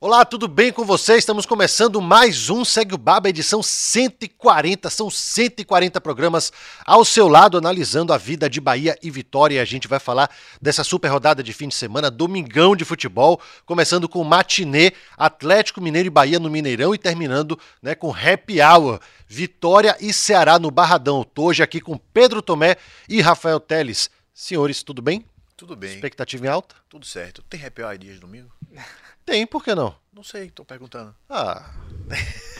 Olá, tudo bem com vocês? Estamos começando mais um Segue o Baba, edição 140. São 140 programas ao seu lado, analisando a vida de Bahia e Vitória. A gente vai falar dessa super rodada de fim de semana, domingão de futebol, começando com matinê, Atlético Mineiro e Bahia no Mineirão e terminando né, com happy hour, Vitória e Ceará no Barradão. Tô hoje aqui com Pedro Tomé e Rafael Teles. Senhores, tudo bem? Tudo bem. Expectativa em alta? Tudo certo. Tem happy hour dias domingo? Tem, por que não? Não sei, tô perguntando. Ah,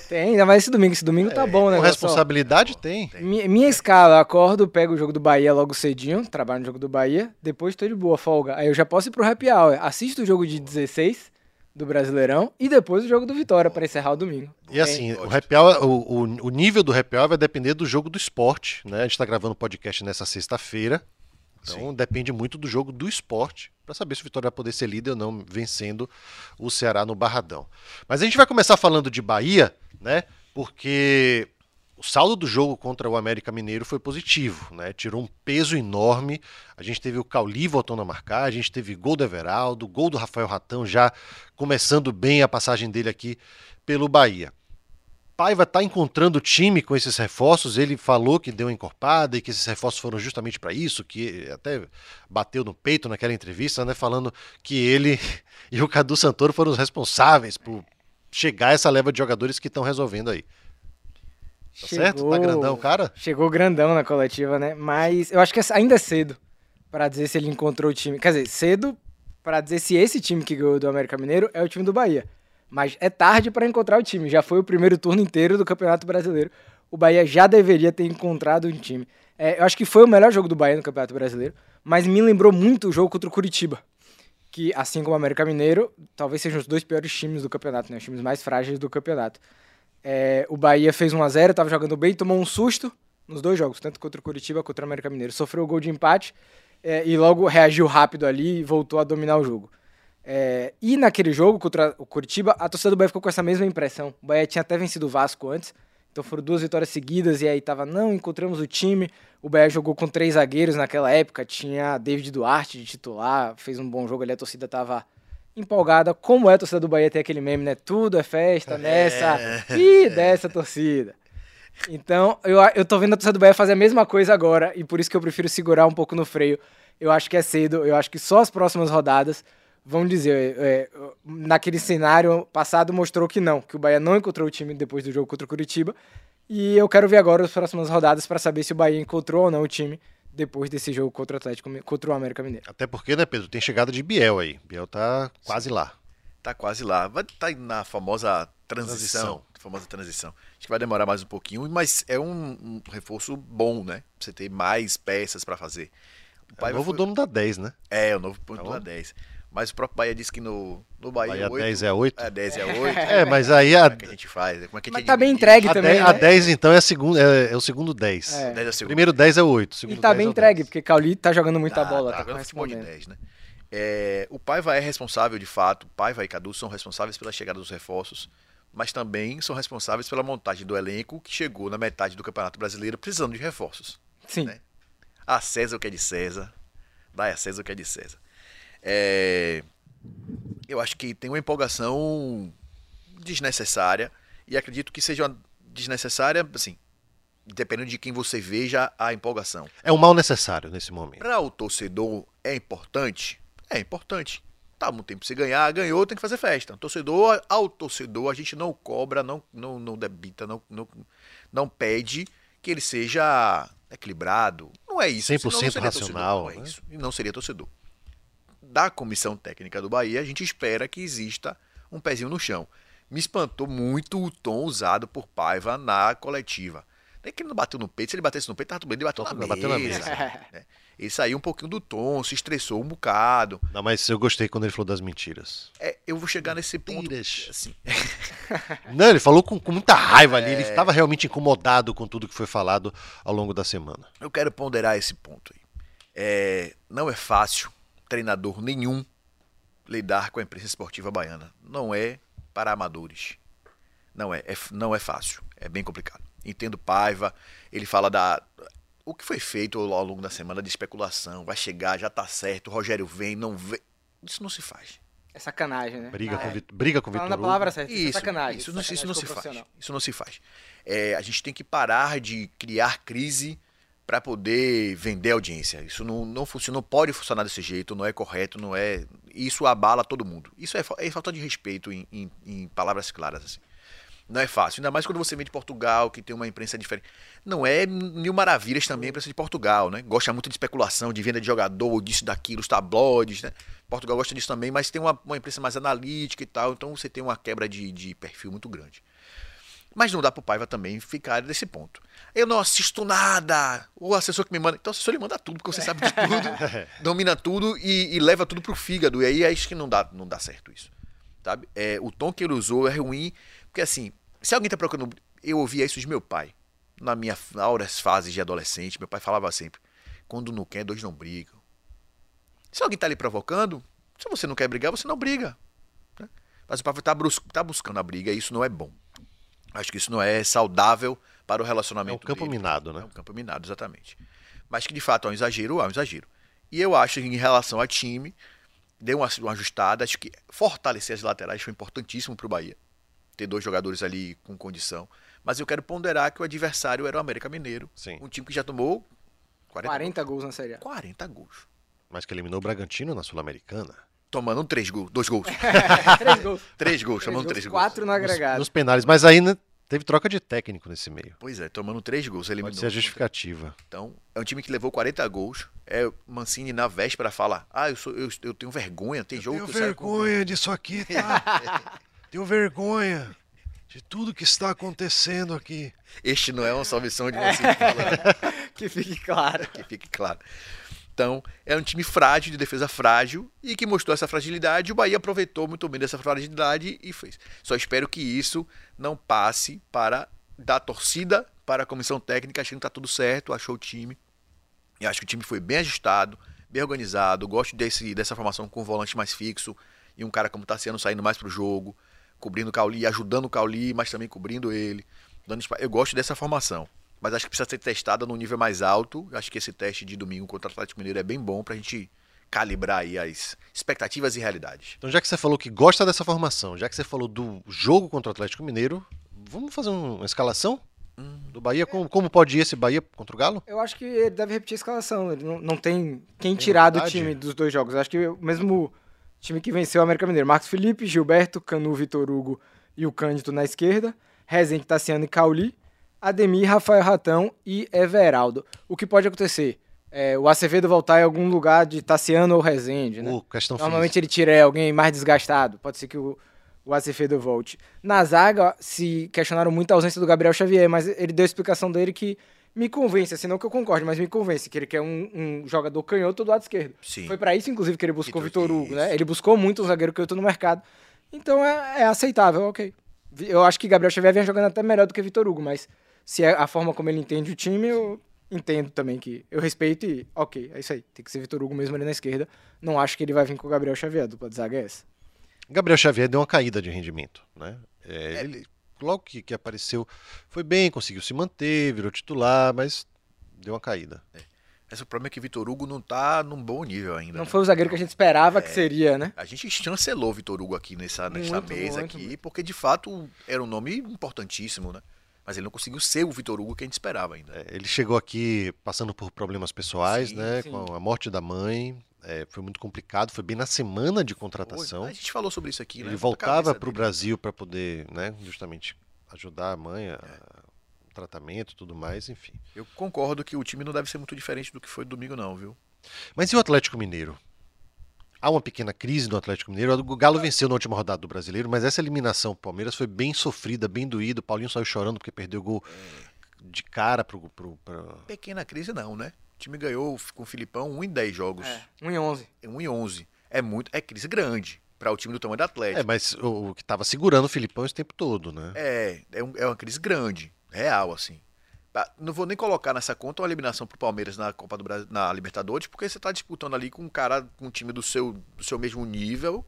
Tem, ainda mais esse domingo. Esse domingo tá bom, né? com responsabilidade tem. Minha, minha escala, eu acordo, pego o jogo do Bahia logo cedinho, trabalho no jogo do Bahia, depois tô de boa, folga. Aí eu já posso ir pro happy hour, assisto o jogo de 16 do Brasileirão e depois o jogo do Vitória pra encerrar o domingo. E assim, o, happy hour, o, o, o nível do happy hour vai depender do jogo do esporte, né? A gente tá gravando o podcast nessa sexta-feira, então depende muito do jogo do esporte para saber se o Vitória vai poder ser líder ou não, vencendo o Ceará no Barradão. Mas a gente vai começar falando de Bahia, né? Porque o saldo do jogo contra o América Mineiro foi positivo, né? Tirou um peso enorme. A gente teve o Cauli voltando a marcar, a gente teve gol do Everaldo, gol do Rafael Ratão já começando bem a passagem dele aqui pelo Bahia. Paiva está encontrando o time com esses reforços. Ele falou que deu encorpada e que esses reforços foram justamente para isso, que até bateu no peito naquela entrevista, né, falando que ele e o Cadu Santoro foram os responsáveis por chegar essa leva de jogadores que estão resolvendo aí. Tá certo? Tá grandão, cara? Chegou grandão na coletiva, né? Mas eu acho que ainda é cedo pra dizer se ele encontrou o time. Quer dizer, cedo pra dizer se esse time que ganhou do América Mineiro é o time do Bahia. Mas é tarde para encontrar o time. Já foi o primeiro turno inteiro do Campeonato Brasileiro. O Bahia já deveria ter encontrado um time. É, eu acho que foi o melhor jogo do Bahia no Campeonato Brasileiro, mas me lembrou muito o jogo contra o Curitiba. Que, assim como o América Mineiro, talvez sejam os dois piores times do campeonato, né? Os times mais frágeis do campeonato. É, o Bahia fez 1 a 0 estava jogando bem, tomou um susto nos dois jogos, tanto contra o Curitiba quanto o América Mineiro. Sofreu o gol de empate é, e logo reagiu rápido ali e voltou a dominar o jogo. É, e naquele jogo contra o Curitiba, a torcida do Bahia ficou com essa mesma impressão. O Bahia tinha até vencido o Vasco antes, então foram duas vitórias seguidas e aí tava, não, encontramos o time. O Bahia jogou com três zagueiros naquela época, tinha David Duarte de titular, fez um bom jogo ali, a torcida tava empolgada. Como é a torcida do Bahia, tem aquele meme, né? Tudo é festa nessa e dessa torcida. Então, eu, eu tô vendo a torcida do Bahia fazer a mesma coisa agora e por isso que eu prefiro segurar um pouco no freio. Eu acho que é cedo, eu acho que só as próximas rodadas vamos dizer, é, naquele cenário passado mostrou que não, que o Bahia não encontrou o time depois do jogo contra o Curitiba. E eu quero ver agora as próximas rodadas para saber se o Bahia encontrou ou não o time depois desse jogo contra o Atlético, contra o América Mineiro. Até porque, né, Pedro, tem chegada de Biel aí. Biel tá quase lá. Tá quase lá. Vai estar tá na famosa transição, Transição. Famosa transição. Acho que vai demorar mais um pouquinho, mas é um, um reforço bom, né? Pra você ter mais peças para fazer. É o novo foi- dono da 10, né? É, o novo ponto Tá da bom. 10. Mas o próprio Bahia disse que no, no Bahia, Bahia 8, 10 é 8? É, 10 é 8. É, mas aí a, Como é que a gente faz? Como é que a Mas gente tá bem entregue a, também, 10, a né? 10 então é, a segunda, é, é o segundo 10. É. 10 é o segundo. Primeiro 10 é o 8. E Segundo tá 10 bem é o entregue, 10. porque Cauli tá jogando muita Tá, bola, tá tá, jogando futebol de correspondendo. 10, né? É, o Paiva é responsável, de fato, o Paiva e Cadu são responsáveis pela chegada dos reforços, mas também são responsáveis pela montagem do elenco que chegou na metade do Campeonato Brasileiro precisando de reforços. Sim. né? A César o que é de César, dá a César o que é de César. É, eu acho que tem uma empolgação desnecessária e acredito que seja desnecessária, assim, dependendo de quem você veja a empolgação. É um mal necessário nesse momento. Para o torcedor é importante? É importante. Tá muito tempo se ganhar, ganhou, tem que fazer festa. Torcedor, ao torcedor, a gente não cobra, não, não, não debita, não, não, não pede que ele seja equilibrado. Não é isso. 100% senão não racional, torcedor, Não é né? isso. E não seria torcedor. Da comissão técnica do Bahia, a gente espera que exista um pezinho no chão. Me espantou muito o tom usado por Paiva na coletiva. Nem que ele não bateu no peito, se ele batesse no peito, tava tudo bem, ele bateu, na, Bateu na mesa. mesa. né? Ele saiu um pouquinho do tom, se estressou um bocado. Não, mas eu gostei quando ele falou das mentiras. É, eu vou chegar nesse ponto. Mentiras. Assim, Não, ele falou com, com muita raiva ali. Ele estava realmente incomodado com tudo que foi falado ao longo da semana. eu quero ponderar esse ponto aí. É, não é fácil, treinador nenhum, lidar com a imprensa esportiva baiana. Não é para amadores. Não é, é não é fácil. É bem complicado. Entendo Paiva, ele fala da o que foi feito ao longo da semana de especulação, vai chegar, já tá certo, o Rogério vem, não vem. Isso não se faz. É sacanagem, né? Briga, Ah, com, é. Briga com Falando Vitor a palavra certa, isso, é sacanagem. Isso, não, isso não sacanagem se com o faz. Isso não se faz. É, a gente tem que parar de criar crise para poder vender audiência. Isso não, não funciona, não pode funcionar desse jeito, não é correto, não é. Isso abala todo mundo. Isso é, é falta de respeito em, em- em palavras claras. Assim. Não é fácil. Ainda mais quando você vem de Portugal, que tem uma imprensa diferente. Não é mil maravilhas também a imprensa de Portugal, né? Gosta muito de especulação, de venda de jogador, disso, daquilo, os tabloides, né? Portugal gosta disso também, mas tem uma, uma imprensa mais analítica e tal, então você tem uma quebra de, de perfil muito grande. Mas não dá pro Paiva também ficar nesse ponto. Eu não assisto nada. O assessor que me manda. Então o assessor ele manda tudo, porque você sabe de tudo, domina tudo e, e leva tudo pro fígado. E aí é isso que não dá, não dá certo isso. Sabe? É, o tom que ele usou é ruim, porque assim, se alguém tá procurando. Eu ouvia isso de meu pai. Na minha na horas fases de adolescente, meu pai falava sempre: quando não quer, dois não brigam. Se alguém tá ali provocando, se você não quer brigar, você não briga. né? Mas o Paiva tá, brus- tá buscando a briga e isso não é bom. Acho que isso não é saudável para o É relacionamento. um campo dele. minado, É né? um campo minado, exatamente. Mas que de fato é um exagero, é um exagero. E eu acho que em relação ao time, deu uma, uma ajustada. Acho que fortalecer as laterais foi importantíssimo para o Bahia. Ter dois jogadores ali com condição. Mas eu quero ponderar que o adversário era o América Mineiro. Sim. Um time que já tomou 40, 40 gols na Série A. 40 gols. Mas que eliminou o Bragantino na Sul-Americana. Tomando três gols, dois gols. Três gols. três gols, Três tomando gols, três gols. Quatro no agregado. Nos penais. Mas aí né, teve troca de técnico nesse meio. Pois é, tomando três gols. Eliminou. Pode ser a justificativa. Então, é um time que levou 40 gols. É Mancini na véspera fala: Ah, eu, sou, eu, eu tenho vergonha, tem jogo que eu saio com- disso aqui, tá? Tenho vergonha de tudo que está acontecendo aqui. Este não é uma salvação de Mancini falando, Que fique claro. que fique claro. Então, é um time frágil, de defesa frágil, e que mostrou essa fragilidade. O Bahia aproveitou muito bem dessa fragilidade e fez. Só espero que isso não passe para da torcida para a comissão técnica, achando que tá tudo certo, achou o time. E acho que o time foi bem ajustado, bem organizado. Gosto desse, dessa formação com um volante mais fixo e um cara como Tassiano saindo mais pro jogo, cobrindo o Cauli, ajudando o Cauli, mas também cobrindo ele. Eu gosto dessa formação. Mas acho que precisa ser testada num nível mais alto. Acho que esse teste de domingo contra o Atlético Mineiro é bem bom pra gente calibrar aí as expectativas e realidades. Então, já que você falou que gosta dessa formação, já que você falou do jogo contra o Atlético Mineiro, vamos fazer um- uma escalação do Bahia? Como, como pode ir esse Bahia contra o Galo? Eu acho que ele deve repetir a escalação. Ele não, não tem quem tirar do time dos dois jogos. Eu acho que o mesmo time que venceu o América Mineiro. Marcos Felipe, Gilberto, Canu, Vitor Hugo e o Cândido na esquerda. Rezende, Tassiano e Cauli. Ademir, Rafael Ratão e Everaldo. O que pode acontecer? É, o Acevedo voltar em algum lugar de Tassiano ou Rezende, né? Questão Normalmente ele tira é, alguém mais desgastado. Pode ser que o, o Acevedo volte. Na zaga, se questionaram muito a ausência do Gabriel Xavier, mas ele deu a explicação dele que me convence, assim, não que eu concorde, mas me convence, que ele quer um, um jogador canhoto do lado esquerdo. Sim. Foi pra isso, inclusive, que ele buscou o Vitor- Hugo, né? Ele buscou muito um zagueiro canhoto no mercado. Então é, é aceitável, ok. Eu acho que Gabriel Xavier vem jogando até melhor do que Vitor Hugo, mas se é a forma como ele entende o time, eu entendo também que eu respeito e ok, é isso aí. Tem que ser Vitor Hugo mesmo ali na esquerda. Não acho que ele vai vir com o Gabriel Xavier, a dupla de zaga é essa. Gabriel Xavier deu uma caída de rendimento, né? É, Ele, logo que, que apareceu, foi bem, conseguiu se manter, virou titular, mas deu uma caída. Esse problema é que Vitor Hugo não tá num bom nível ainda. Não né? foi o zagueiro que a gente esperava que seria, né? A gente chancelou Vitor Hugo aqui nessa, nessa Muito, mesa muito, aqui, porque de fato era um nome importantíssimo, né? Mas ele não conseguiu ser o Vitor Hugo que a gente esperava ainda. É, ele chegou aqui passando por problemas pessoais, Sim, né? sim. Com a morte da mãe. é, foi muito complicado, foi bem na semana de Foi, contratação. A gente falou sobre isso aqui, né? Ele Da voltava para o. Brasil para poder, né, justamente ajudar a mãe, a, o tratamento e tudo mais, enfim. Eu concordo que o time não deve ser muito diferente do que foi domingo, não, viu? Mas e o Atlético Mineiro? Há uma pequena crise no Atlético Mineiro. O Galo venceu na última rodada do Brasileiro, mas essa eliminação pro Palmeiras foi bem sofrida, bem doída. O Paulinho saiu chorando porque perdeu o gol de cara pro, pro, pro- Pequena crise, não, né? O time ganhou com o Filipão 1 em 10 jogos. É, 1 em 11. 1 em 11. É muito. É crise grande para o time do tamanho do Atlético. É, mas o, o que tava segurando o Filipão esse tempo todo, né? É, é, um- é uma crise grande, real, assim. Tá, Não vou nem colocar nessa conta uma eliminação pro Palmeiras na Copa do Brasil, na Libertadores, porque você tá disputando ali com um cara, com um time do seu, do seu mesmo nível,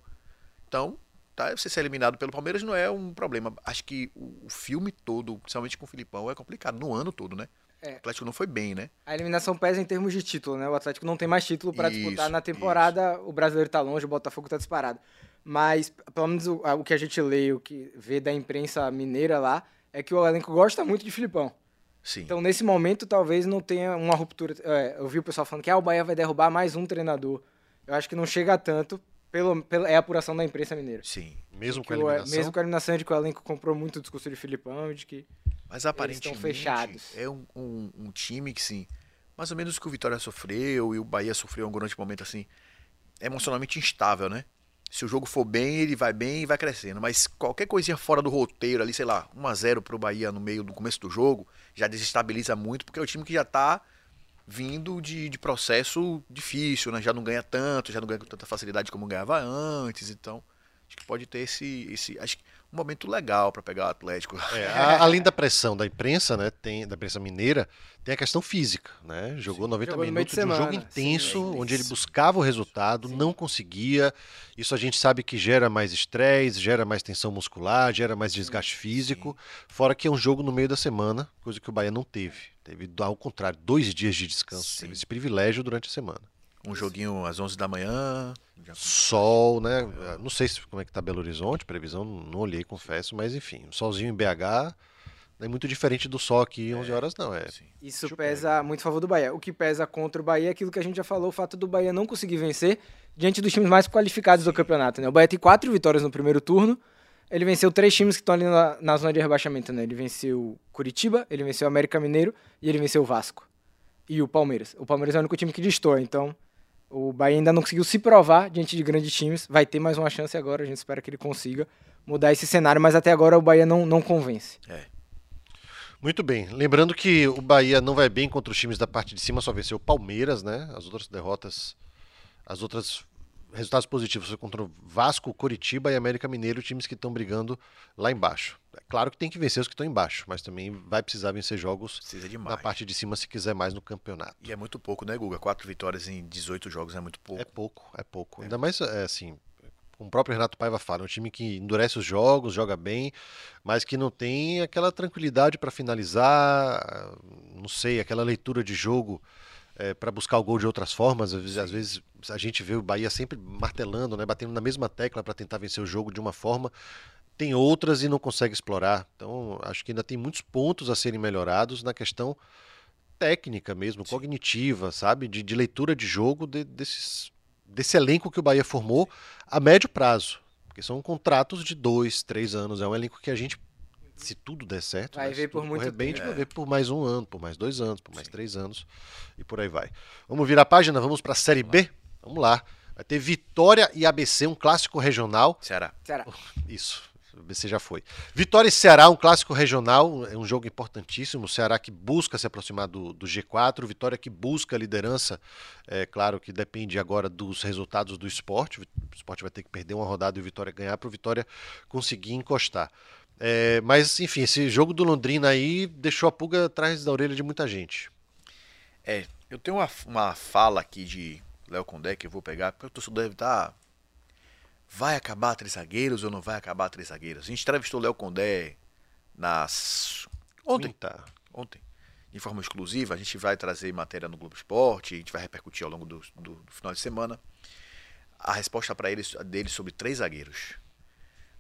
Então, tá, você ser eliminado pelo Palmeiras não é um problema. Acho que o, filme todo, principalmente com o Filipão, é complicado. No ano todo, né? É. O Atlético não foi bem, né? A eliminação pesa em termos de título, né? O Atlético não tem mais título para disputar Isso, na temporada. O brasileiro tá longe, o Botafogo tá disparado. Mas, pelo menos o, o que a gente lê, o que vê da imprensa mineira lá, é que o elenco gosta muito de Filipão. Sim. Então, nesse momento, talvez não tenha uma ruptura. É, eu vi o pessoal falando que ah, o Bahia vai derrubar mais um treinador. Eu acho que não chega a tanto. Pelo, pelo, é a apuração da imprensa mineira. Sim. Mesmo com Que a o- eliminação. mesmo com a eliminação de que o elenco comprou muito o discurso de Filipão, de que Mas aparentemente fechados. é um, um, um time que, sim, mais ou menos o que o Vitória sofreu e o Bahia sofreu em um grande momento assim, é emocionalmente instável, né? Se o jogo for bem, ele vai bem e vai crescendo. Mas qualquer coisinha fora do roteiro ali, sei lá, 1x0 pro Bahia no meio do começo do jogo, já desestabiliza muito, porque é o time que já tá vindo de, de processo difícil, né? Já não ganha tanto, já não ganha com tanta facilidade como ganhava antes, então acho que pode ter esse, esse acho que um momento legal para pegar o Atlético. É, além da pressão da imprensa, né, tem, da imprensa mineira, tem a questão física, né? Jogou 90 Jogou meio de minutos de um jogo intenso, sim, é onde ele buscava o resultado, não conseguia. Isso a gente sabe que gera mais estresse, gera mais tensão muscular, gera mais desgaste físico. Fora que é um jogo no meio da semana, coisa que o Bahia não teve. Teve, ao contrário, dois dias de descanso. Sim. Teve esse privilégio durante a semana. Um joguinho às 11 da manhã. Sol, né? Não sei se, como é que tá Belo Horizonte, previsão, não olhei, confesso, mas enfim, um solzinho em BH não é muito diferente do sol aqui 11 horas, não. É, Sim. Isso Deixa pesa muito a favor do Bahia. O que pesa contra o Bahia é aquilo que a gente já falou, o fato do Bahia não conseguir vencer diante dos times mais qualificados do campeonato. Né? O Bahia tem quatro vitórias no primeiro turno. Ele venceu três times que estão ali na, na zona de rebaixamento. Né? Ele venceu Curitiba, ele venceu o América Mineiro e ele venceu o Vasco. E o Palmeiras. O Palmeiras é o único time que destoa, então o Bahia ainda não conseguiu se provar diante de grandes times. Vai ter mais uma chance agora, a gente espera que ele consiga mudar esse cenário, mas até agora o Bahia não, não convence. Muito bem. Lembrando que o Bahia não vai bem contra os times da parte de cima, só venceu o Palmeiras, né? As outras derrotas, as outras resultados positivos foi contra o Vasco, Coritiba e América Mineiro, times que estão brigando lá embaixo. É claro que tem que vencer os que estão embaixo, mas também vai precisar vencer jogos Precisa na parte de cima se quiser mais no campeonato. E é muito pouco, né, Guga? Quatro vitórias em 18 jogos é muito pouco. É pouco, é pouco. Ainda mais, é, assim, como o próprio Renato Paiva fala, é um time que endurece os jogos, joga bem, mas que não tem aquela tranquilidade para finalizar, não sei, aquela leitura de jogo para buscar o gol de outras formas. Às vezes, às vezes a gente vê o Bahia sempre martelando, né, batendo na mesma tecla para tentar vencer o jogo de uma forma. Tem outras e não consegue explorar. Então, acho que ainda tem muitos pontos a serem melhorados na questão técnica mesmo, cognitiva, sabe? De, de leitura de jogo de- desses, desse elenco que o Bahia formou a médio prazo. Porque são contratos de dois, três anos. É um elenco que a gente, se tudo der certo, Vai né, ver por muito bem, tempo. vai ver por mais um ano, por mais dois anos, por mais três anos e por aí vai. Vamos virar a página, vamos para a Série B? Vamos lá. Vai ter Vitória e ABC, um clássico regional. Ceará. Será? Isso, BC já foi. Vitória e Ceará, um clássico regional, é um jogo importantíssimo. O Ceará que busca se aproximar do, do G4, Vitória que busca a liderança. É claro que depende agora dos resultados do esporte. O esporte vai ter que perder uma rodada e o Vitória ganhar para o Vitória conseguir encostar. É, mas, enfim, esse jogo do Londrina aí deixou a pulga atrás da orelha de muita gente. É, eu tenho uma, uma fala aqui de Léo Condé que eu vou pegar, porque o torcedor deve estar. Vai acabar três zagueiros ou não vai acabar três zagueiros? A gente entrevistou o Léo Condé nas. Ontem. Quinta. Ontem. De forma exclusiva, a gente vai trazer matéria no Globo Esporte, a gente vai repercutir ao longo do, do- do final de semana. A resposta para eles dele sobre três zagueiros.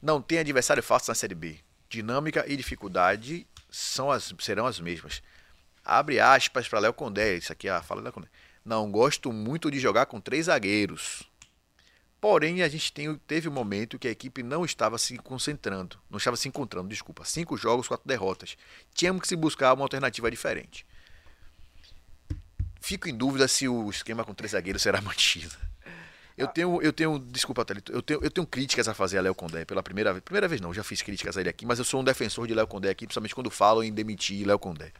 Não tem adversário fácil na Série B. Dinâmica e dificuldade são as, serão as mesmas. Abre aspas para Léo Condé, isso aqui é a fala Léo Condé. Não gosto muito de jogar com três zagueiros. Porém, a gente tem, teve um momento que a equipe não estava se concentrando, não estava se encontrando, desculpa. Cinco jogos, quatro derrotas. Tínhamos que se buscar uma alternativa diferente. Fico em dúvida se o esquema com três zagueiros será mantido. Eu tenho, eu tenho, desculpa, Thalito, eu tenho, eu tenho críticas a fazer a Léo Condé pela primeira vez. Primeira vez não, já fiz críticas a ele aqui, mas eu sou um defensor de Léo Condé aqui, principalmente quando falo em demitir Léo Condé.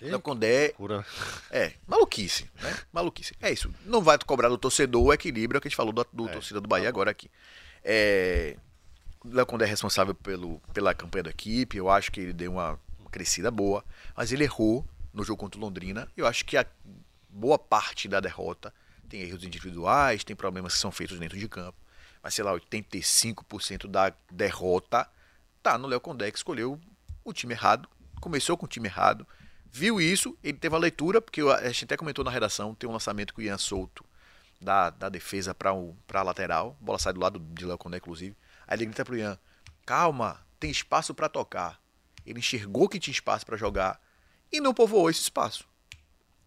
Léo Condé Cura. é, maluquice, né? Maluquice. É isso. Não vai cobrar do torcedor o equilíbrio que a gente falou do, do torcida do Bahia agora aqui. É, Léo Condé é responsável pelo, pela campanha da equipe. Eu acho que ele deu uma, uma crescida boa. Mas ele errou no jogo contra o Londrina. Eu acho que a boa parte da derrota tem erros individuais, tem problemas que são feitos dentro de campo. mas sei lá, 85% da derrota tá no Léo Condé, que escolheu o time errado, começou com o time errado, viu isso, ele teve a leitura, porque a gente até comentou na redação, tem um lançamento com o Ian Souto da, da defesa para a lateral, a bola sai do lado de Léo Condé, inclusive, aí ele grita pro Ian, calma, tem espaço para tocar. Ele enxergou que tinha espaço para jogar e não povoou esse espaço.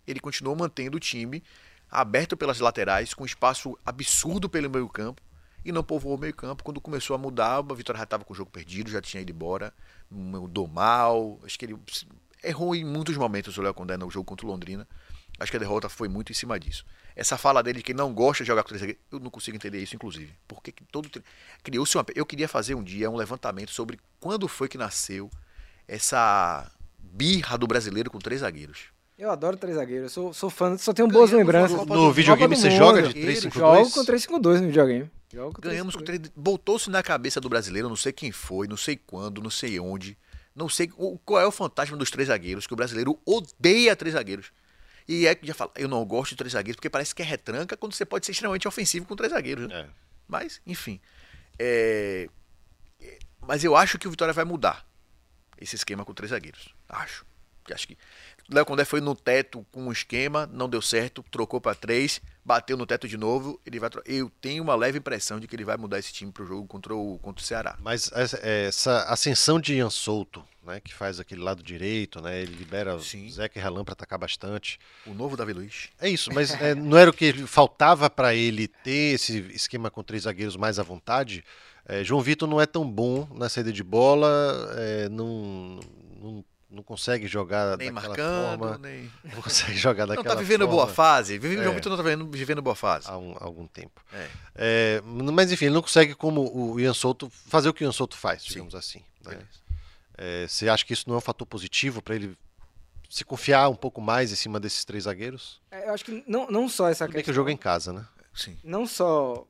Ele continuou mantendo o time aberto pelas laterais, com espaço absurdo pelo meio campo, e não povoou o meio campo. Quando começou a mudar, a Vitória já estava com o jogo perdido, já tinha ido embora, mudou mal. Acho que ele errou em muitos momentos o Léo Condé no jogo contra o Londrina. Acho que a derrota foi muito em cima disso. Essa fala dele de que não gosta de jogar com três zagueiros, eu não consigo entender isso, inclusive. Porque todo criou-se uma. Eu queria fazer um dia um levantamento sobre quando foi que nasceu essa birra do brasileiro com três zagueiros. Eu adoro três zagueiros, sou, sou fã, só tenho boas lembranças. No, no videogame você joga de 3-5-2? Jogo com 3-5-2 no videogame. Jogo com Ganhamos com três. Botou-se na cabeça do brasileiro, não sei quem foi, não sei quando, não sei onde. Não sei qual é o fantasma dos três zagueiros, que o brasileiro odeia três zagueiros. E é que já fala, eu não gosto de três zagueiros porque parece que é retranca quando você pode ser extremamente ofensivo com três zagueiros. Né? É. Mas, enfim. É... Mas eu acho que o Vitória vai mudar esse esquema com três zagueiros. Acho. Acho que Léo Condé foi no teto com um esquema, não deu certo, trocou para três, bateu no teto de novo. Ele vai. Eu tenho uma leve impressão de que ele vai mudar esse time para o jogo contra o, contra o Ceará. Mas essa ascensão de Ian Souto, né, que faz aquele lado direito, né, ele libera Sim. o Zeca e Ralan para atacar bastante. O novo Davi Luiz. É isso, mas é, não era o que faltava para ele ter esse esquema com três zagueiros mais à vontade. É, João Vitor não é tão bom na saída de bola, é, não, não não consegue jogar nem daquela marcando, forma. Nem... Não consegue jogar daquela Não tá vivendo forma. boa fase. Vive, é. Vitor não tá vivendo, vivendo boa fase. Há, um, há algum tempo. É. É, mas enfim, ele não consegue, como o Ian Souto, fazer o que o Ian Souto faz, digamos Sim. assim. Né? É, você acha que isso não é um fator positivo para ele se confiar um pouco mais em cima desses três zagueiros? É, eu acho que não, não só essa Tudo questão. que o jogo é em casa, né? Sim. Não só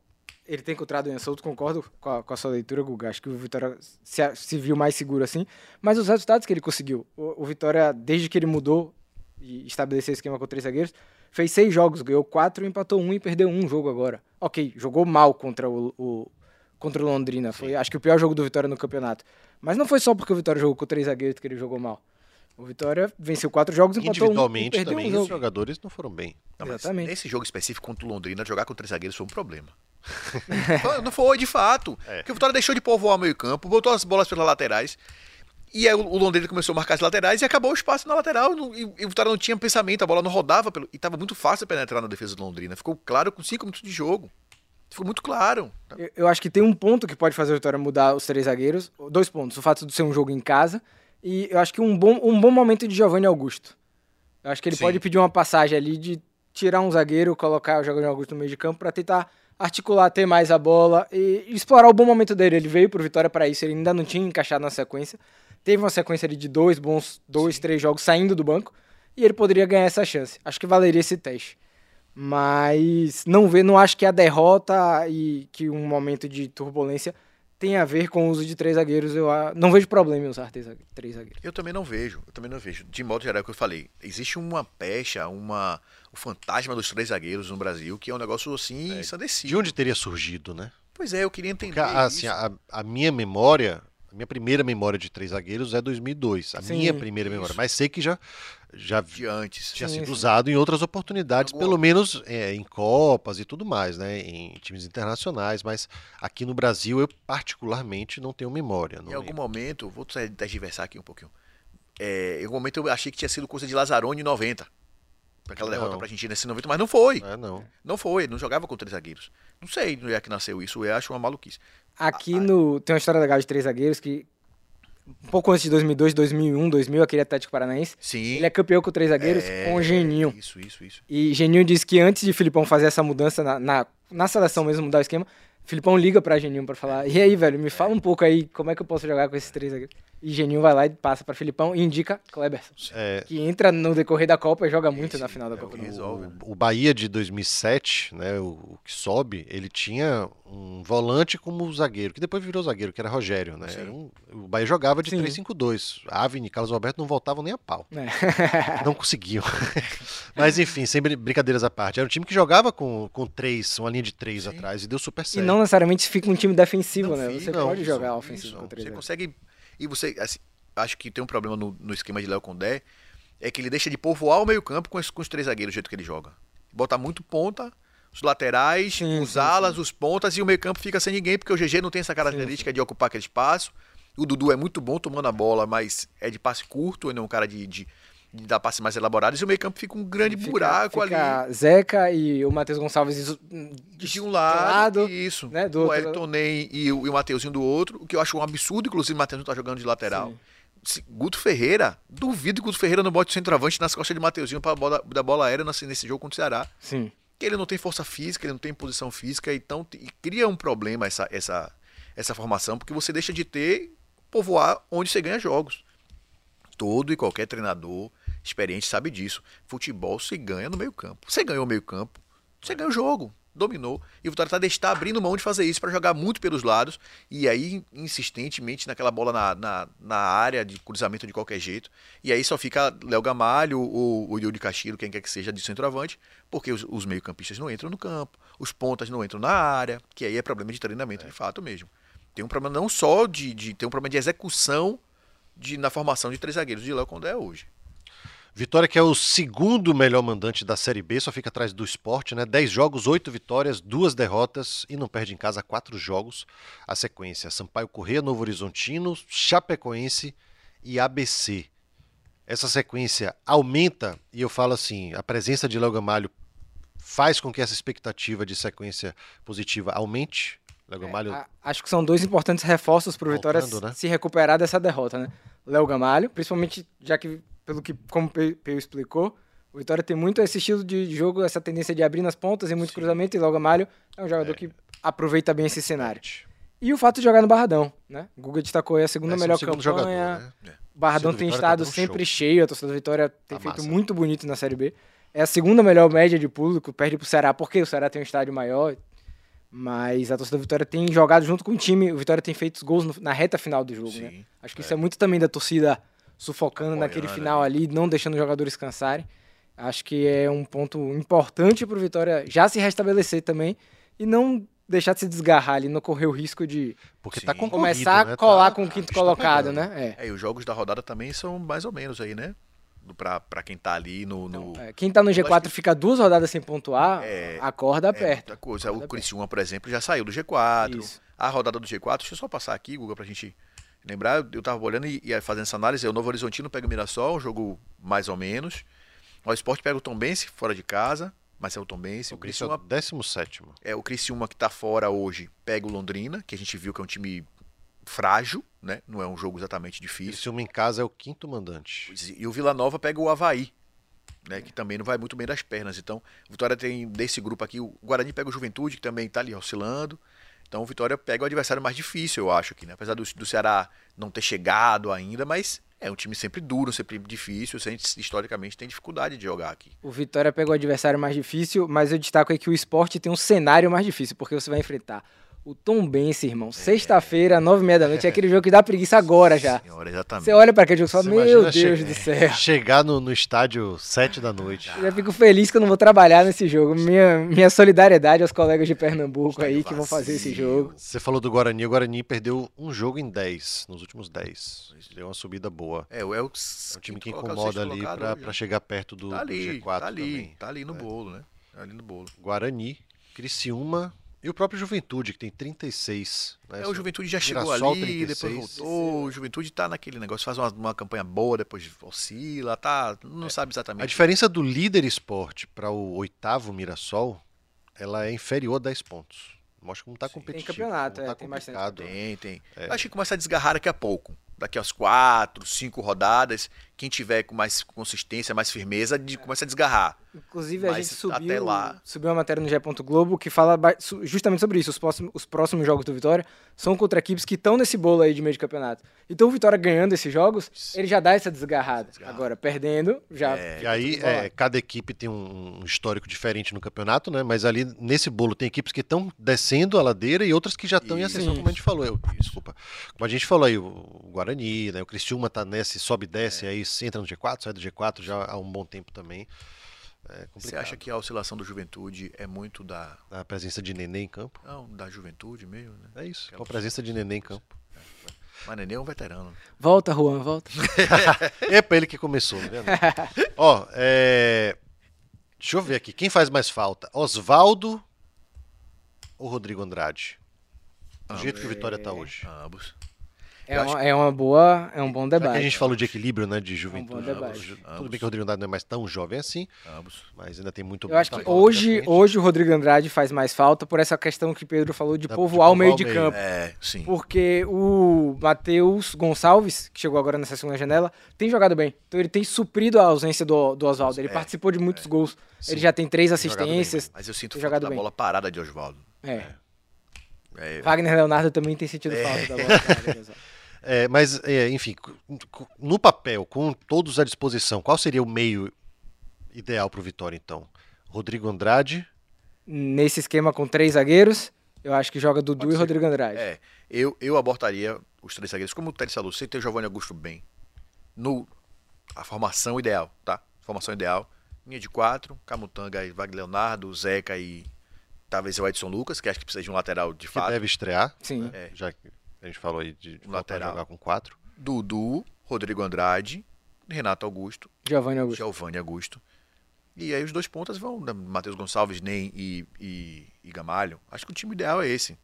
ele tem encontrado o Ian Souto, concordo com a, com a, sua leitura, Guga. Acho que o Vitória se, se, viu mais seguro assim. Mas os resultados que ele conseguiu. O, o, Vitória, desde que ele mudou e estabeleceu o esquema com três zagueiros, fez seis jogos, ganhou quatro, empatou um e perdeu um jogo agora. Ok, jogou mal contra o, o contra o Londrina. Foi, acho que o pior jogo do Vitória no campeonato. Mas não foi só porque o Vitória jogou com três zagueiros que ele jogou mal. O Vitória venceu quatro jogos, empatou Individualmente um e também um os jogadores não foram bem. Não, Exatamente. Nesse jogo específico contra o Londrina, jogar com três zagueiros foi um problema. não foi, de fato. É. Porque o Vitória deixou de povoar o meio campo, botou as bolas pelas laterais. E aí o Londrina começou a marcar as laterais e acabou o espaço na lateral. E, o Vitória não tinha pensamento, a bola não rodava. Pelo, e estava muito fácil penetrar na defesa do Londrina. Ficou claro com cinco minutos de jogo. Ficou muito claro. Eu, eu, acho que tem um ponto que pode fazer o Vitória mudar os três zagueiros. Dois pontos. O fato de ser um jogo em casa. E eu acho que um bom, um bom momento de Giovanni Augusto. Eu acho que ele Sim. pode pedir uma passagem ali de tirar um zagueiro, colocar o Giovanni Augusto no meio de campo para tentar articular, ter mais a bola e explorar o bom momento dele. Ele veio pro Vitória para isso, ele ainda não tinha encaixado na sequência. Teve uma sequência ali de dois bons, dois, Sim. três jogos saindo do banco e ele poderia ganhar essa chance. Acho que valeria esse teste. Mas não vê, não acho que a derrota e que um momento de turbulência tem a ver com o uso de três zagueiros. Eu não vejo problema em usar três zagueiros. Eu também não vejo, eu também não vejo. De modo geral, é o que eu falei, existe uma pecha, uma o fantasma dos três zagueiros no Brasil, que é um negócio assim é, ensandecido. De onde teria surgido, né? Pois é, eu queria entender. Porque, assim, a, a, minha memória, a minha primeira memória de três zagueiros é 2002. A Sim, minha primeira isso. memória. Mas sei que já, já de antes. tinha Sim, sido usado em outras oportunidades, pelo menos é, em Copas e tudo mais, né? Em times internacionais. Mas aqui no Brasil, eu particularmente não tenho memória. Não em algum momento, vou diversar aqui um pouquinho. É, em algum momento eu achei que tinha sido coisa de Lazzaroni em 90 aquela derrota não. pra Argentina nesse 90, mas não foi. É, não. Não foi, não jogava com três zagueiros. Não sei onde é que nasceu isso, eu acho uma maluquice. Aqui no. Tem uma história legal de três zagueiros que. Um pouco antes de 2002, 2001, 2000, aquele Atlético Paranaense. Sim. Ele é campeão com três zagueiros é... com o Geninho. Isso, isso, isso. E Geninho disse que antes de Filipão fazer essa mudança na, na, na seleção mesmo, mudar o esquema, Filipão liga pra Geninho pra falar: E aí, velho, me fala um pouco aí como é que eu posso jogar com esses três zagueiros. E Geninho vai lá e passa pra Filipão e indica Kleberson. É, Que entra no decorrer da Copa e joga muito na final da é Copa resolve. o, o Bahia de 2007, né, o, o que sobe, ele tinha um volante como zagueiro, que depois virou zagueiro, que era Rogério, né? Era um- o Bahia jogava de Sim. 3-5-2. Avni e Carlos Alberto não voltavam nem a pau. É. Não conseguiam. Mas enfim, sem brin- brincadeiras à parte. Era um time que jogava com, com três, uma linha de três atrás, e deu super E certo. não necessariamente fica um time defensivo, Não né? fica, Você não, pode isso, jogar ofensivo Isso, com três Você zagueiros. consegue. E você. assim, acho que tem um problema no, no esquema de Léo Condé. É que ele deixa de povoar o meio-campo com, com os três zagueiros do jeito que ele joga. Bota muito ponta, os laterais, Sim, os sim, alas, os pontas e o meio-campo fica sem ninguém, porque o GG não tem essa característica de ocupar aquele espaço. O Dudu é muito bom tomando a bola, mas é de passe curto, ele não é um cara de, de dar passe mais elaborados. E o meio-campo fica um grande Fica- buraco fica ali. Zeca e o Matheus Gonçalves De um lado, isso. né, do o Elton Ney e o, e o Mateuzinho do outro, o que eu acho um absurdo, inclusive o Mateuzinho tá jogando de lateral. Sim. Guto Ferreira, duvido que Guto Ferreira não bote o centroavante nas costas de Mateuzinho para bola, da bola aérea nesse, nesse jogo contra o Ceará. Sim. Que ele não tem força física, ele não tem posição física, então e cria um problema essa, essa, essa formação, porque você deixa de ter povoar onde você ganha jogos. Todo e qualquer treinador experiente sabe disso. Futebol se ganha no meio-campo. Você ganhou o meio-campo, você ganha o jogo, dominou. E o Vitória tá, está abrindo mão de fazer isso para jogar muito pelos lados e aí insistentemente naquela bola na, na, na área de cruzamento de qualquer jeito. E aí só fica Léo Gamalho ou o Yuri Castilho, quem quer que seja de centroavante, porque os, os meio-campistas não entram no campo, os pontas não entram na área, que aí é problema de treinamento de fato mesmo. Tem um problema não só de, de tem um problema de execução de, na formação de três zagueiros de Léo Condé hoje. Vitória que é o segundo melhor mandante da Série B, só fica atrás do esporte, né? 10 jogos, 8 vitórias, duas derrotas e não perde em casa 4 jogos. A sequência: Sampaio Corrêa, Novo Horizontino, Chapecoense e ABC. Essa sequência aumenta, e eu falo assim: a presença de Léo Gamalho faz com que essa expectativa de sequência positiva aumente. Léo Gamalho A- acho que são dois importantes reforços pro Vitória Voltando, né? se recuperar dessa derrota, né? Léo Gamalho, principalmente já que, pelo que, como o Peu explicou, o Vitória tem muito esse estilo de jogo, essa tendência de abrir nas pontas e muito cruzamento, e Léo Gamalho é um jogador que aproveita bem esse cenário. E o fato de jogar no Barradão, né? O Guga destacou aí a segunda é melhor campanha. jogador, né? O Barradão tem Vitória tá estado dando sempre show. cheio, a torcida do Vitória tem Tá feito massa. muito bonito na Série B. É a segunda melhor média de público, perde pro Ceará, porque o Ceará tem um estádio maior. Mas a torcida do Vitória tem jogado junto com o time. O Vitória tem feito os gols no- na reta final do jogo, né? Sim, Acho que isso é muito também da torcida sufocando naquele final ali, não deixando os jogadores cansarem. Acho que é um ponto importante pro Vitória já se restabelecer também e não deixar de se desgarrar ali, não correr o risco de Porque tá começar né? a colar Tá- com o quinto tá colocado, pegando. né? É. É, e os jogos da rodada também são mais ou menos aí, né? Pra quem tá ali no. no... É, Quem tá no Eu acho G4 que- fica duas rodadas sem pontuar, É, a corda É aperta. muita coisa. O Criciúma, por exemplo, já saiu do G4. Isso. A rodada do G4, deixa eu só passar aqui, Guga, pra gente lembrar. Eu tava olhando e, e fazendo essa análise. O Novo Horizontino pega o Mirassol, um jogo mais ou menos. O Sport pega o Tombense fora de casa, mas é o Tombense. O O Cristo é o Criciúma, 17. é, o Criciúma que tá fora hoje pega o Londrina, que a gente viu que é um time frágil, né? Não é um jogo exatamente difícil. Criciúma em casa é o quinto mandante. E o Vila Nova pega o Havaí, né, que também não vai muito bem das pernas. Então, o Vitória tem desse grupo aqui, o Guarani pega o Juventude, que também está ali oscilando. Então, o Vitória pega o adversário mais difícil, eu acho, aqui, né? Apesar do, do Ceará não ter chegado ainda, mas é um time sempre duro, sempre difícil. Gente, historicamente, tem dificuldade de jogar aqui. O Vitória pegou o adversário mais difícil, mas eu destaco aí que o esporte tem um cenário mais difícil, porque você vai enfrentar o Tom Bense, irmão. Sexta-feira, nove e meia da noite, é aquele jogo que dá preguiça agora já. Senhora, exatamente. Você olha pra aquele jogo e fala, meu Deus che- do céu. Chegar no, no estádio 7 da noite. Eu já fico feliz que eu não vou trabalhar nesse jogo. Minha, minha solidariedade aos colegas de Pernambuco aí que vão fazer esse jogo. Você falou do Guarani. O Guarani perdeu um jogo em 10, nos últimos 10. Deu uma subida boa. É, o é o, É um time que incomoda ali pra, pra chegar perto do, Tá do ali, G4 tá ali, também. tá ali no bolo, né? Tá ali no bolo. Guarani, Criciúma e o próprio Juventude, que tem 36. né? É, o Juventude já chegou Mirassol, ali, 36. depois voltou. O Juventude tá naquele negócio, faz uma, uma campanha boa, depois oscila, tá. Não sabe A exatamente. diferença do líder esporte para o oitavo Mirassol, ela é inferior a 10 pontos. Mostra como tá competitivo. campeonato, como é, tá tem bastante. Tem, tem. É. Eu acho que começa a desgarrar daqui a pouco. Daqui às quatro, cinco rodadas, quem tiver com mais consistência, mais firmeza, de, começa a desgarrar. Inclusive, a Mas gente subiu, até lá- subiu uma matéria no G. Globo que fala justamente sobre isso. Os próximos, os próximos jogos do Vitória são contra equipes que estão nesse bolo aí de meio de campeonato. Então o Vitória ganhando esses jogos, ele já dá essa desgarrada. Agora, perdendo, já. E aí, é, cada equipe tem um histórico diferente no campeonato, né? Mas ali nesse bolo tem equipes que estão descendo a ladeira e outras que já estão em ascensão, como a gente falou. Eu, desculpa. Como a gente falou aí, o Guarani, né? O Criciúma tá nesse, sobe e desce, aí entra no G4, sai do G4 já há um bom tempo também. É. Você acha que a oscilação do Juventude é muito da. A presença de Nenê em campo. Não, da juventude mesmo, né? É isso, Aquela com a presença de Nenê em campo. Mas Nenê é um veterano. Volta, Juan, volta. É pra ele que começou, tá vendo? Ó, é... Deixa eu ver aqui. Quem faz mais falta? Osvaldo ou Rodrigo Andrade? Do jeito que o Vitória tá hoje. Ambos. É uma, é uma boa. É um bom debate. que a gente falou de equilíbrio, né? De juventude. Ju- Tudo Ambos. bem que o Rodrigo Andrade não é mais tão jovem assim, Ambos. mas ainda tem muito Eu acho que hoje, hoje o Rodrigo Andrade faz mais falta por essa questão que Pedro falou de Da- povoar o meio de meio. campo. É, sim. Porque o Matheus Gonçalves, que chegou agora nessa segunda janela, tem jogado bem. Então ele tem suprido a ausência do, do Oswaldo. Ele É, participou de muitos gols. Sim. Ele já tem três jogado bem. assistências. Mas eu sinto falta da bem. bola parada de Oswaldo. É. É, Wagner Leonardo também tem sentido falta da bola. É, mas, é, enfim, no papel, com todos à disposição, qual seria o meio ideal pro Vitória, então? Rodrigo Andrade, Nesse esquema com três zagueiros, eu acho que joga Dudu e Rodrigo Andrade. é, eu, eu abortaria os três zagueiros, como o Teres falou, sem ter o Giovanni Augusto bem. No, a formação ideal, tá? Formação ideal. Linha de quatro, Camutanga e Wagner Leonardo, Zeca e talvez o Edson Lucas, que acho que precisa de um lateral de que fato. deve estrear, Sim. É. já que a gente falou aí de, de Um lateral. jogar com quatro. Dudu, Rodrigo Andrade, Renato Augusto, Giovanni Augusto. Giovanni Augusto. E aí os dois pontas vão, né, Matheus Gonçalves, Nem e, e, e Gamalho. Acho que o time ideal é esse.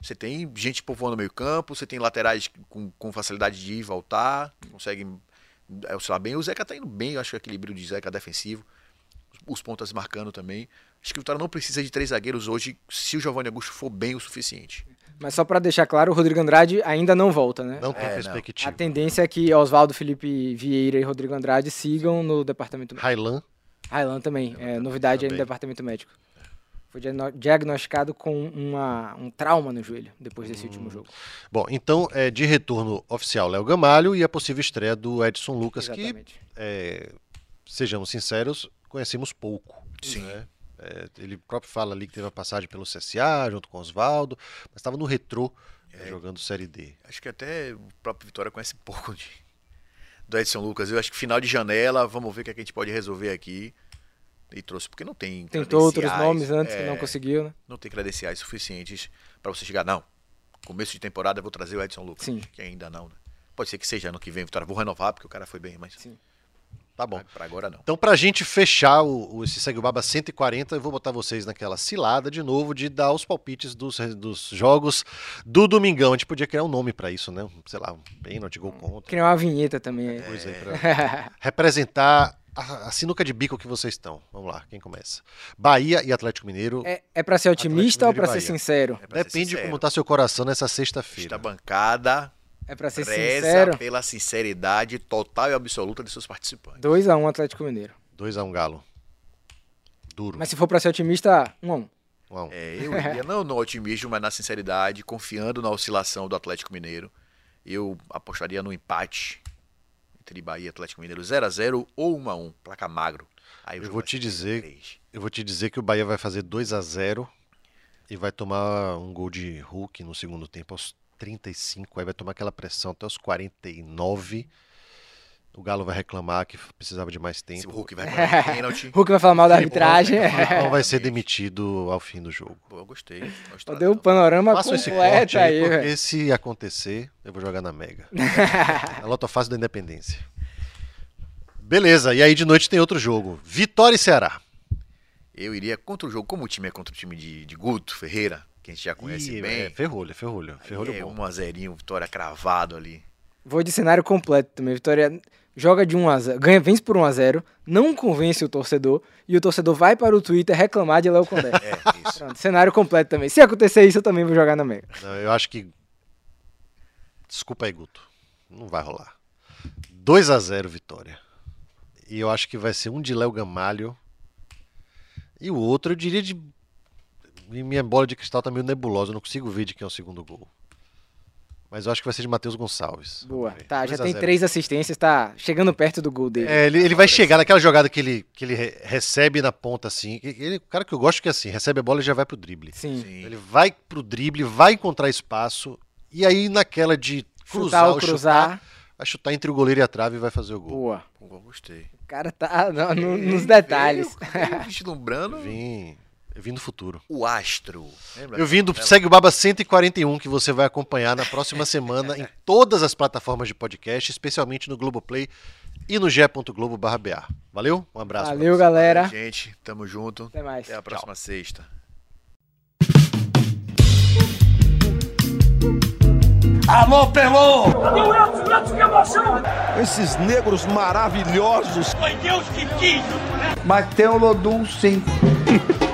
Você tem gente povoando no meio campo, você tem laterais com, com facilidade de ir e voltar, conseguem é, oscilar bem. O Zeca tá indo bem, eu acho que o equilíbrio de Zeca é defensivo. Os pontas marcando também. Acho que o Vitória não precisa de três zagueiros hoje se o Giovanni Augusto for bem o suficiente. Mas só pra deixar claro, o Rodrigo Andrade ainda não volta, né? Não tem É, não. perspectiva. A tendência é que Oswaldo, Felipe Vieira e Rodrigo Andrade sigam no departamento médico. Railan, Railan também, é novidade aí no Também. departamento médico. Foi diagno- diagnosticado com uma, um trauma no joelho depois desse Hum. último jogo. Bom, então é de retorno oficial Léo Gamalho e a possível estreia do Edson Lucas, que, Exatamente. é, sejamos sinceros, conhecemos pouco. Sim. né? É, ele próprio fala ali que teve uma passagem pelo CSA junto com o Oswaldo, mas estava no retrô É. jogando Série D. Acho que até o próprio Vitória conhece pouco de, do Edson Lucas. Eu acho que final de janela, vamos ver o que, é que a gente pode resolver aqui. E trouxe, porque não tem. Tentou outros credenciais, nomes antes que é, não conseguiu, né? Não tem credenciais suficientes para você chegar, não. Começo de temporada eu vou trazer o Edson Lucas. Sim. Que ainda não, né? Pode ser que seja ano que vem, Vitória. Vou renovar, porque o cara foi bem, mas. Sim. Tá bom. Para agora não. Então, pra gente fechar o, o, esse Segue o Baba 140, eu vou botar vocês naquela cilada de novo de dar os palpites dos, dos jogos do Domingão. A gente podia criar um nome pra isso, né? Sei lá, um pênalti, gol contra, Criar uma vinheta também aí. coisa aí pra representar a, a sinuca de bico que vocês estão. Vamos lá, quem começa? Bahia e Atlético Mineiro. É, é pra ser otimista ou pra ser sincero? É pra ser Depende de sincero. como tá seu coração nessa Esta sexta-feira. bancada É pra ser preza sincero. pela sinceridade total e absoluta de seus participantes. 2x1 Atlético Mineiro. 2x1 Galo. Duro. Mas se for pra ser otimista, 1x1. Um a um. É, eu iria não no otimismo, mas na sinceridade, confiando na oscilação do Atlético Mineiro. Eu apostaria no empate entre Bahia e Atlético Mineiro 0 a 0 ou 1 a 1 placa magro. Aí o Eu jogo vou vai te ser dizer- 3. Eu vou te dizer que o Bahia vai fazer 2 a 0 e vai tomar um gol de Hulk no segundo tempo aos 35, aí vai tomar aquela pressão até os 49. O Galo vai reclamar que precisava de mais Se o tempo. Hulk vai pênalti. Hulk vai falar mal da arbitragem. Não vai ser demitido ao fim do jogo. Pô, eu gostei. gostei. Deu o panorama Façam esse completo corte aí, aí, porque velho. se acontecer, eu vou jogar na Mega. na Lotofácil da Independência. Beleza, e aí de noite tem outro jogo. Vitória e Ceará. Eu iria contra o jogo, como o time é contra o time de, de Guto Ferreira, que a gente já conhece Ih, bem. é, ferrolho, ferrolho. Ferrolho é bom. 1 a 0 Vitória cravado ali. Vou de cenário completo também. Vitória joga de 1 a 0, ganha, vence por 1 a 0, não convence o torcedor e o torcedor vai para o Twitter reclamar de Léo Condé. É, isso. Pronto, cenário completo também. Se acontecer isso, eu também vou jogar na Mega. Não, eu acho que. Desculpa aí, Guto. Não vai rolar. 2 a 0 Vitória. E eu acho que vai ser um de Léo Gamalho. E o outro, eu diria de. E Minha bola de cristal tá meio nebulosa, eu não consigo ver de quem é o segundo gol. Mas eu acho que vai ser de Matheus Gonçalves. Boa. Tá, já 2 a tem 0. três assistências, tá chegando perto do gol dele. É, ele, ele vai chegar naquela jogada que ele, que ele re- recebe na ponta assim. Ele, o cara que eu gosto que é assim, recebe a bola e já vai pro drible. Sim. Sim. Ele vai pro drible, vai encontrar espaço. E aí, naquela de cruzar Chutar cruzar. chutar, vai chutar entre o goleiro e a trave e vai fazer o gol. Boa. Pô, gostei. O cara tá no- no- nos detalhes. Veio, veio vislumbrando Vim, eu vim do futuro. o astro. Lembra? Eu vim do Ela- Segue o Baba 141, que você vai acompanhar na próxima semana em todas as plataformas de podcast, especialmente no Globoplay e no BA. Valeu? Um abraço. Valeu, galera. Gente, tamo junto. Até mais. Até a próxima sexta. Alô, Pelô! Edson? Edson, que emoção! Esses negros maravilhosos. Foi Deus que quis! Mas tem o Lodum, sim.